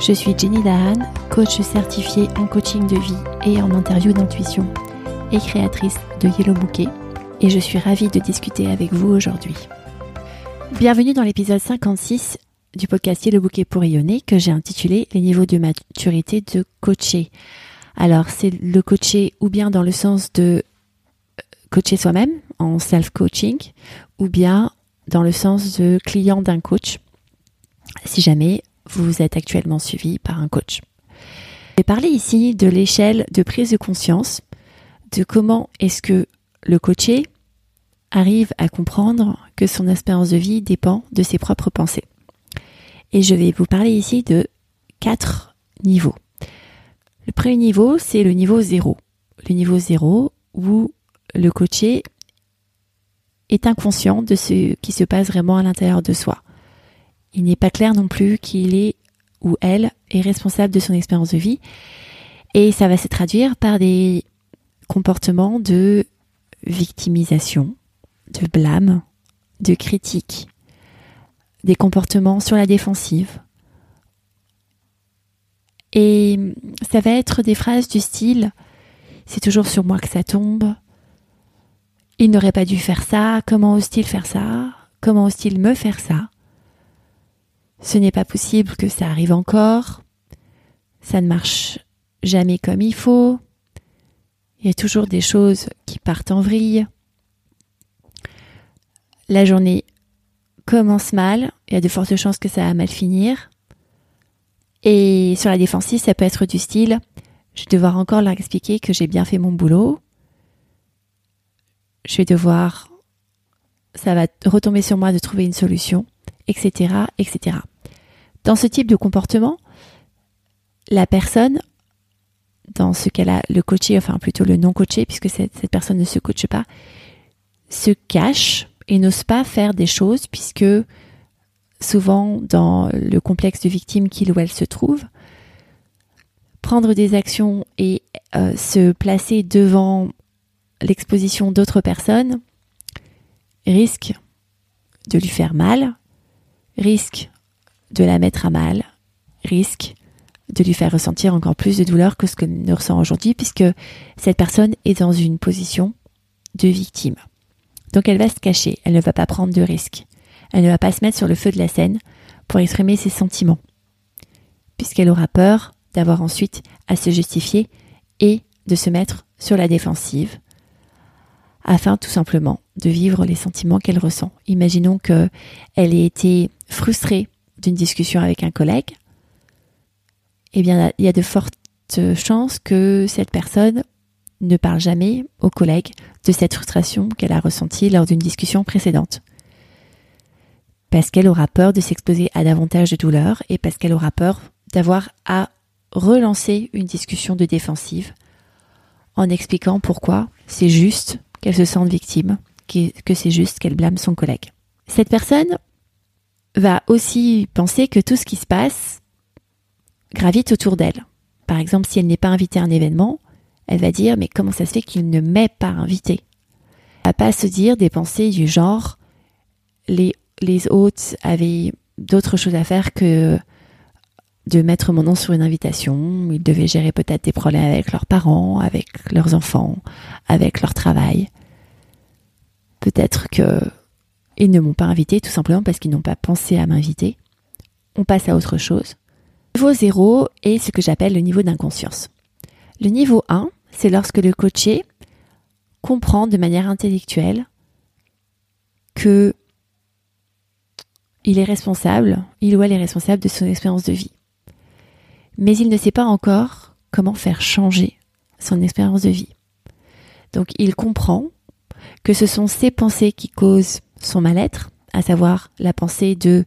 Je suis Jenny Dahan, coach certifiée en coaching de vie et en interview d'intuition et créatrice de Yellow Bouquet et je suis ravie de discuter avec vous aujourd'hui. Bienvenue dans l'épisode 56 du podcast Yellow Bouquet pour rayonner que j'ai intitulé Les niveaux de maturité de coacher. Alors c'est le coacher ou bien dans le sens de euh, coacher soi-même en self-coaching ou bien dans le sens de client d'un coach si jamais vous êtes actuellement suivi par un coach. Je vais parler ici de l'échelle de prise de conscience, de comment est-ce que le coaché arrive à comprendre que son expérience de vie dépend de ses propres pensées. Et je vais vous parler ici de quatre niveaux. Le premier niveau, c'est le niveau zéro. Le niveau zéro où le coaché est inconscient de ce qui se passe vraiment à l'intérieur de soi. Il n'est pas clair non plus qu'il est ou elle est responsable de son expérience de vie. Et ça va se traduire par des comportements de victimisation, de blâme, de critique, des comportements sur la défensive. Et ça va être des phrases du style c'est toujours sur moi que ça tombe, il n'aurait pas dû faire ça, comment ose-t-il faire ça, comment ose-t-il me faire ça, ce n'est pas possible que ça arrive encore, ça ne marche jamais comme il faut, il y a toujours des choses qui partent en vrille, la journée commence mal, il y a de fortes chances que ça va mal finir. Et sur la défensive, ça peut être du style je vais devoir encore leur expliquer que j'ai bien fait mon boulot. Je vais devoir ça va retomber sur moi de trouver une solution, etc., etc. Dans ce type de comportement, la personne, dans ce cas-là, le coaché, enfin plutôt le non coaché, puisque cette, cette personne ne se coache pas, se cache et n'ose pas faire des choses puisque souvent dans le complexe de victime qu'il ou elle se trouve, prendre des actions et euh, se placer devant l'exposition d'autres personnes risque de lui faire mal, risque de la mettre à mal, risque de lui faire ressentir encore plus de douleur que ce que ne ressent aujourd'hui puisque cette personne est dans une position de victime. Donc elle va se cacher, elle ne va pas prendre de risques. Elle ne va pas se mettre sur le feu de la scène pour exprimer ses sentiments, puisqu'elle aura peur d'avoir ensuite à se justifier et de se mettre sur la défensive, afin tout simplement de vivre les sentiments qu'elle ressent. Imaginons qu'elle ait été frustrée d'une discussion avec un collègue, eh bien il y a de fortes chances que cette personne ne parle jamais aux collègues de cette frustration qu'elle a ressentie lors d'une discussion précédente. Parce qu'elle aura peur de s'exposer à davantage de douleur et parce qu'elle aura peur d'avoir à relancer une discussion de défensive en expliquant pourquoi c'est juste qu'elle se sente victime, que c'est juste qu'elle blâme son collègue. Cette personne va aussi penser que tout ce qui se passe gravite autour d'elle. Par exemple, si elle n'est pas invitée à un événement, elle va dire mais comment ça se fait qu'il ne m'est pas invité va pas se dire des pensées du genre les, les hôtes avaient d'autres choses à faire que de mettre mon nom sur une invitation. Ils devaient gérer peut-être des problèmes avec leurs parents, avec leurs enfants, avec leur travail. Peut-être que ils ne m'ont pas invité tout simplement parce qu'ils n'ont pas pensé à m'inviter. On passe à autre chose. Niveau 0 est ce que j'appelle le niveau d'inconscience. Le niveau 1, c'est lorsque le coaché comprend de manière intellectuelle que il est responsable, il ou elle est responsable de son expérience de vie. Mais il ne sait pas encore comment faire changer son expérience de vie. Donc il comprend que ce sont ses pensées qui causent son mal-être, à savoir la pensée de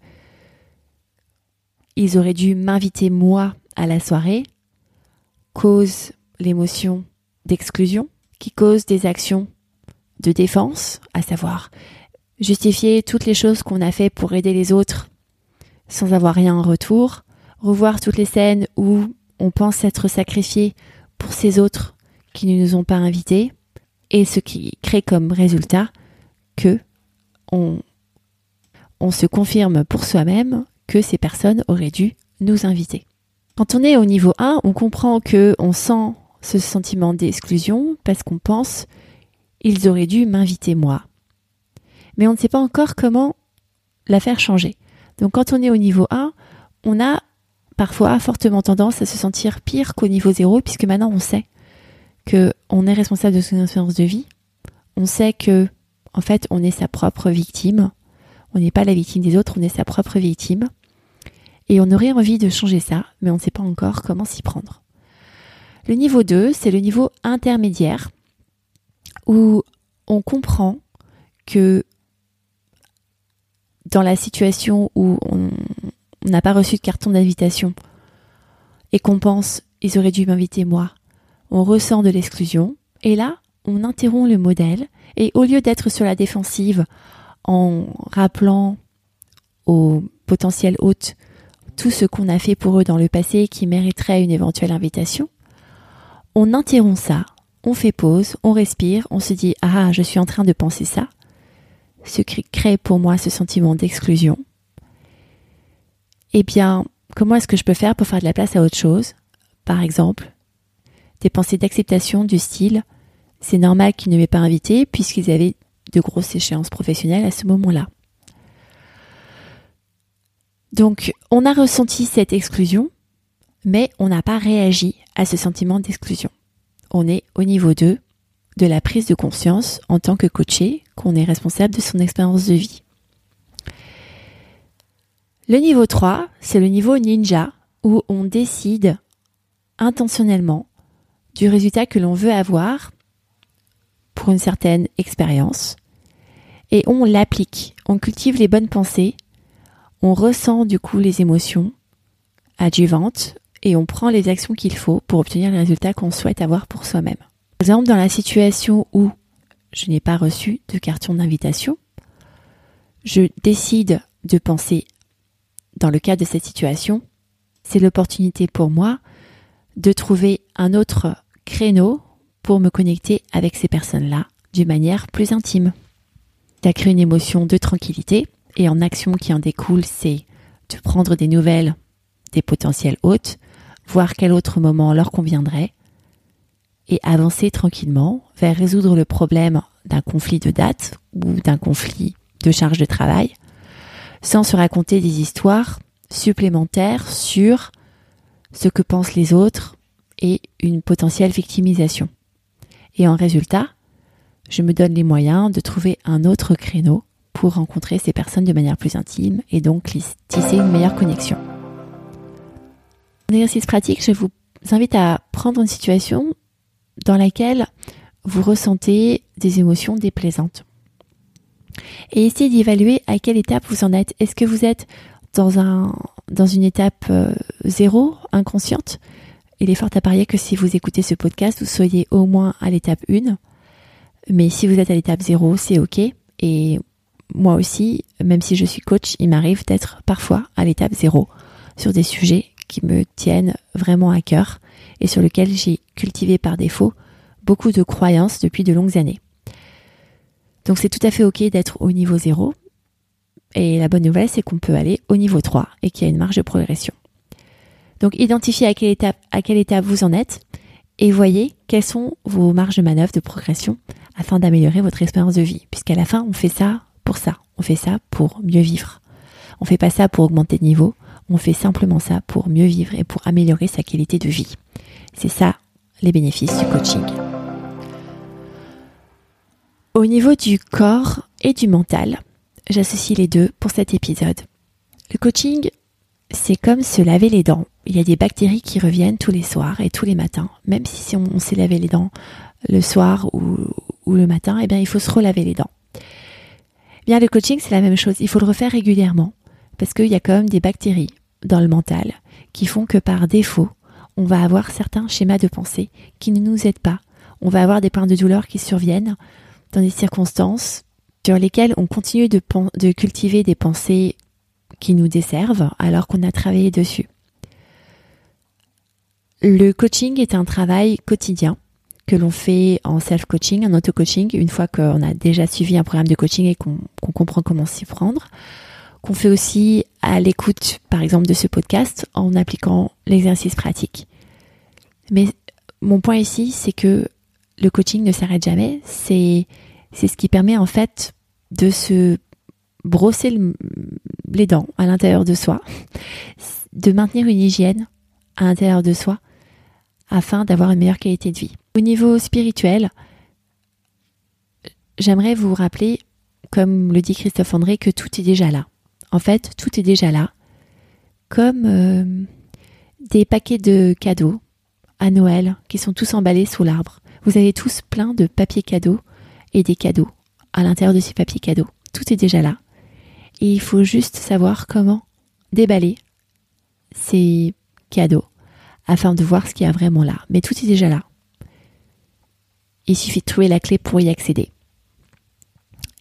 ils auraient dû m'inviter moi à la soirée, cause l'émotion d'exclusion, qui cause des actions de défense, à savoir justifier toutes les choses qu'on a fait pour aider les autres sans avoir rien en retour, revoir toutes les scènes où on pense être sacrifié pour ces autres qui ne nous ont pas invités, et ce qui crée comme résultat que on, se confirme pour soi-même que ces personnes auraient dû nous inviter. Quand on est au niveau 1, on comprend que on sent ce sentiment d'exclusion parce qu'on pense ils auraient dû m'inviter moi. Mais on ne sait pas encore comment la faire changer. Donc quand on est au niveau 1, on a parfois fortement tendance à se sentir pire qu'au niveau 0 puisque maintenant on sait que on est responsable de son expérience de vie. On sait que en fait, on est sa propre victime. On n'est pas la victime des autres, on est sa propre victime. Et on aurait envie de changer ça, mais on ne sait pas encore comment s'y prendre. Le niveau 2, c'est le niveau intermédiaire où on comprend que dans la situation où on n'a pas reçu de carton d'invitation et qu'on pense ils auraient dû m'inviter moi, on ressent de l'exclusion et là on interrompt le modèle et au lieu d'être sur la défensive en rappelant aux potentiels hôtes tout ce qu'on a fait pour eux dans le passé qui mériterait une éventuelle invitation, on interrompt ça, on fait pause, on respire, on se dit ah je suis en train de penser ça, ce qui crée pour moi ce sentiment d'exclusion. Eh bien, comment est-ce que je peux faire pour faire de la place à autre chose? Par exemple, des pensées d'acceptation du style c'est normal qu'ils ne m'aient pas invité puisqu'ils avaient de grosses échéances professionnelles à ce moment-là. Donc, on a ressenti cette exclusion, mais on n'a pas réagi à ce sentiment d'exclusion. On est au niveau 2 de la prise de conscience en tant que coaché qu'on est responsable de son expérience de vie. Le niveau 3, c'est le niveau ninja où on décide intentionnellement du résultat que l'on veut avoir pour une certaine expérience et on l'applique. On cultive les bonnes pensées, on ressent du coup les émotions adjuvantes et on prend les actions qu'il faut pour obtenir les résultats qu'on souhaite avoir pour soi-même. Par exemple, dans la situation où je n'ai pas reçu de carton d'invitation, je décide de penser, dans le cas de cette situation, c'est l'opportunité pour moi de trouver un autre créneau pour me connecter avec ces personnes-là d'une manière plus intime. Ça crée une émotion de tranquillité et en action qui en découle, c'est de prendre des nouvelles des potentiels hôtes, voir quel autre moment leur conviendrait et avancer tranquillement vers résoudre le problème d'un conflit de date ou d'un conflit de charge de travail sans se raconter des histoires supplémentaires sur ce que pensent les autres et une potentielle victimisation. Et en résultat, je me donne les moyens de trouver un autre créneau pour rencontrer ces personnes de manière plus intime et donc tisser une meilleure connexion. En exercice pratique, je vous invite à prendre une situation dans laquelle vous ressentez des émotions déplaisantes. Et essayez d'évaluer à quelle étape vous en êtes. Est-ce que vous êtes dans, un, dans une étape euh, zéro, inconsciente? Il est fort à parier que si vous écoutez ce podcast, vous soyez au moins à l'étape 1. Mais si vous êtes à l'étape 0, c'est OK. Et moi aussi, même si je suis coach, il m'arrive d'être parfois à l'étape 0 sur des sujets qui me tiennent vraiment à cœur et sur lesquels j'ai cultivé par défaut beaucoup de croyances depuis de longues années. Donc c'est tout à fait OK d'être au niveau 0. Et la bonne nouvelle, c'est qu'on peut aller au niveau 3 et qu'il y a une marge de progression. Donc identifiez à quelle étape, à vous en êtes et voyez quelles sont vos marges de manœuvre de progression afin d'améliorer votre expérience de vie. Puisqu'à la fin, on fait ça pour ça. On fait ça pour mieux vivre. On fait pas ça pour augmenter de niveau. On fait simplement ça pour mieux vivre et pour améliorer sa qualité de vie. C'est ça les bénéfices du coaching. Au niveau du corps et du mental, j'associe les deux pour cet épisode. Le coaching, c'est comme se laver les dents. Il y a des bactéries qui reviennent tous les soirs et tous les matins. Même si on, s'est lavé les dents le soir ou, le matin, eh bien, il faut se relaver les dents. Bien, le coaching, c'est la même chose. Il faut le refaire régulièrement parce qu'il y a quand même des bactéries dans le mental qui font que par défaut, on va avoir certains schémas de pensée qui ne nous aident pas. On va avoir des points de douleur qui surviennent dans des circonstances sur lesquelles on continue de, de cultiver des pensées qui nous desservent alors qu'on a travaillé dessus. Le coaching est un travail quotidien que l'on fait en self-coaching, en auto-coaching, une fois qu'on a déjà suivi un programme de coaching et qu'on comprend comment s'y prendre, qu'on fait aussi à l'écoute, par exemple, de ce podcast en appliquant l'exercice pratique. Mais mon point ici, c'est que le coaching ne s'arrête jamais. C'est ce qui permet en fait de se brosser les dents à l'intérieur de soi, de maintenir une hygiène à l'intérieur de soi afin d'avoir une meilleure qualité de vie. Au niveau spirituel, j'aimerais vous rappeler, comme le dit Christophe André, que tout est déjà là. En fait, tout est déjà là. Comme euh, des paquets de cadeaux à Noël qui sont tous emballés sous l'arbre. Vous avez tous plein de papiers cadeaux et des cadeaux à l'intérieur de ces papiers cadeaux. Tout est déjà là. Il faut juste savoir comment déballer ces cadeaux afin de voir ce qu'il y a vraiment là. Mais tout est déjà là. Il suffit de trouver la clé pour y accéder.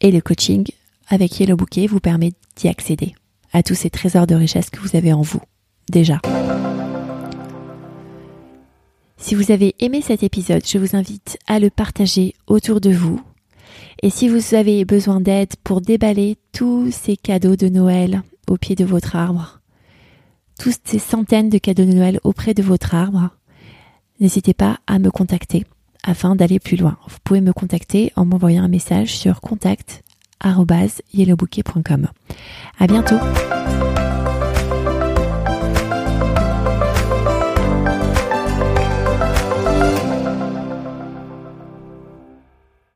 Et le coaching avec Yellow Bouquet vous permet d'y accéder à tous ces trésors de richesse que vous avez en vous, déjà. Si vous avez aimé cet épisode, je vous invite à le partager autour de vous. Et si vous avez besoin d'aide pour déballer tous ces cadeaux de Noël au pied de votre arbre, toutes ces centaines de cadeaux de Noël auprès de votre arbre, n'hésitez pas à me contacter afin d'aller plus loin. Vous pouvez me contacter en m'envoyant un message sur contact@yellowbouquet.com. À bientôt.